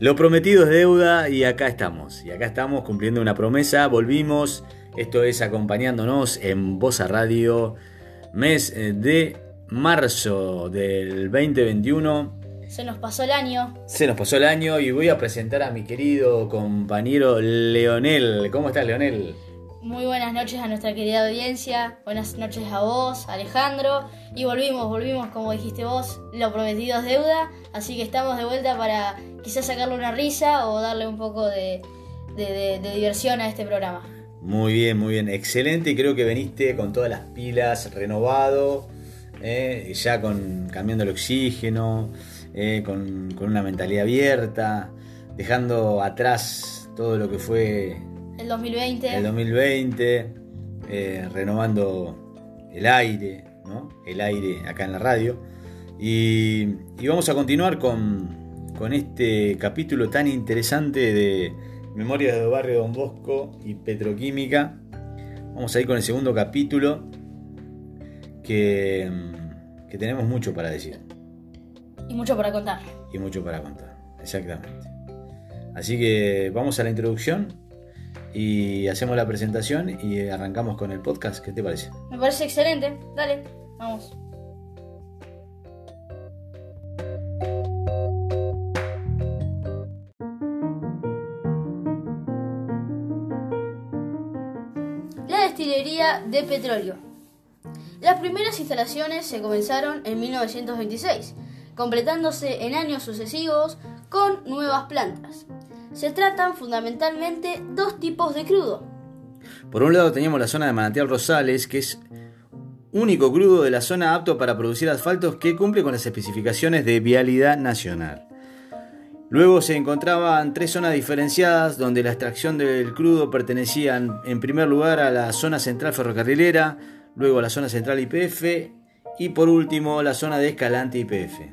Lo prometido es deuda y acá estamos. Y acá estamos cumpliendo una promesa. Volvimos. Esto es acompañándonos en Voz a Radio, mes eh, de marzo del 2021. Se nos pasó el año. Se nos pasó el año y voy a presentar a mi querido compañero Leonel. ¿Cómo estás, Leonel? Muy buenas noches a nuestra querida audiencia. Buenas noches a vos, Alejandro. Y volvimos, volvimos, como dijiste vos, lo prometido es deuda. Así que estamos de vuelta para quizás sacarle una risa o darle un poco de, diversión a este programa. Muy bien, muy bien. Excelente. Y creo que veniste con todas las pilas, renovado, eh, ya con cambiando el oxígeno, eh, con, con una mentalidad abierta, dejando atrás todo lo que fue el 2020. El 2020, eh, renovando el aire, ¿no? El aire acá en la radio. Y, vamos a continuar con, con, este capítulo tan interesante de Memorias del Barrio Don Bosco y Petroquímica. Vamos a ir con el segundo capítulo que, que tenemos mucho para decir. Y mucho para contar. Y mucho para contar, exactamente. Así que vamos a la introducción y hacemos la presentación y arrancamos con el podcast. ¿Qué te parece? Me parece excelente. Dale, vamos. La destilería de petróleo. Las primeras instalaciones se comenzaron en 1926, completándose en años sucesivos con nuevas plantas se tratan fundamentalmente dos tipos de crudo. Por un lado teníamos la zona de Manantial Rosales, que es único crudo de la zona apto para producir asfaltos que cumple con las especificaciones de vialidad nacional. Luego se encontraban tres zonas diferenciadas donde la extracción del crudo pertenecía en primer lugar a la zona central ferrocarrilera, luego a la zona central IPF y por último la zona de Escalante IPF.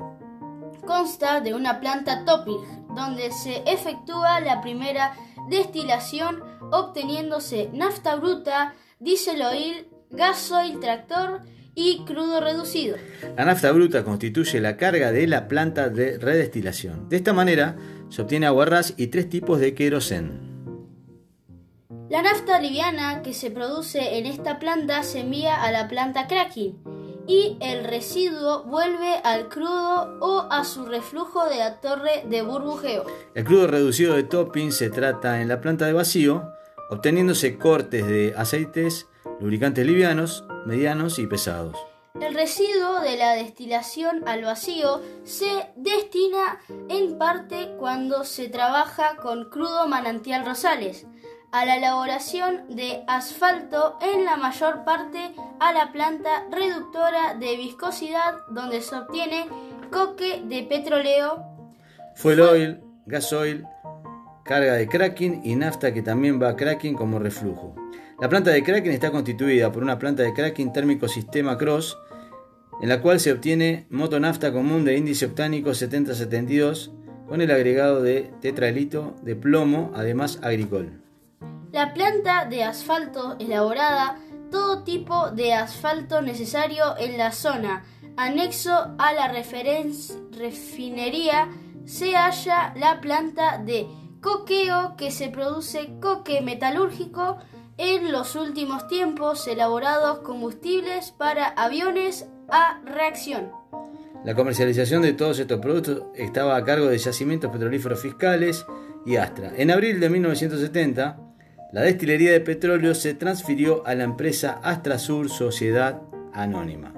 Consta de una planta topping donde se efectúa la primera destilación obteniéndose nafta bruta, diésel oil, gasoil tractor y crudo reducido. La nafta bruta constituye la carga de la planta de redestilación. De esta manera se obtiene aguarrás y tres tipos de querosén. La nafta liviana que se produce en esta planta se envía a la planta cracking y el residuo vuelve al crudo o a su reflujo de la torre de burbujeo. El crudo reducido de topping se trata en la planta de vacío, obteniéndose cortes de aceites, lubricantes livianos, medianos y pesados. El residuo de la destilación al vacío se destina en parte cuando se trabaja con crudo manantial rosales, a la elaboración de asfalto en la mayor parte a la planta reductora de viscosidad donde se obtiene coque de petróleo, fuel oil, gasoil, carga de cracking y nafta que también va a cracking como reflujo. La planta de cracking está constituida por una planta de cracking térmico sistema cross en la cual se obtiene motonafta común de índice octánico 7072 con el agregado de tetraelito de plomo, además agricol. La planta de asfalto elaborada, todo tipo de asfalto necesario en la zona, anexo a la refinería, se halla la planta de coqueo que se produce coque metalúrgico en los últimos tiempos elaborados combustibles para aviones a reacción. La comercialización de todos estos productos estaba a cargo de yacimientos petrolíferos fiscales y Astra. En abril de 1970, la destilería de petróleo se transfirió a la empresa Astrasur Sociedad Anónima.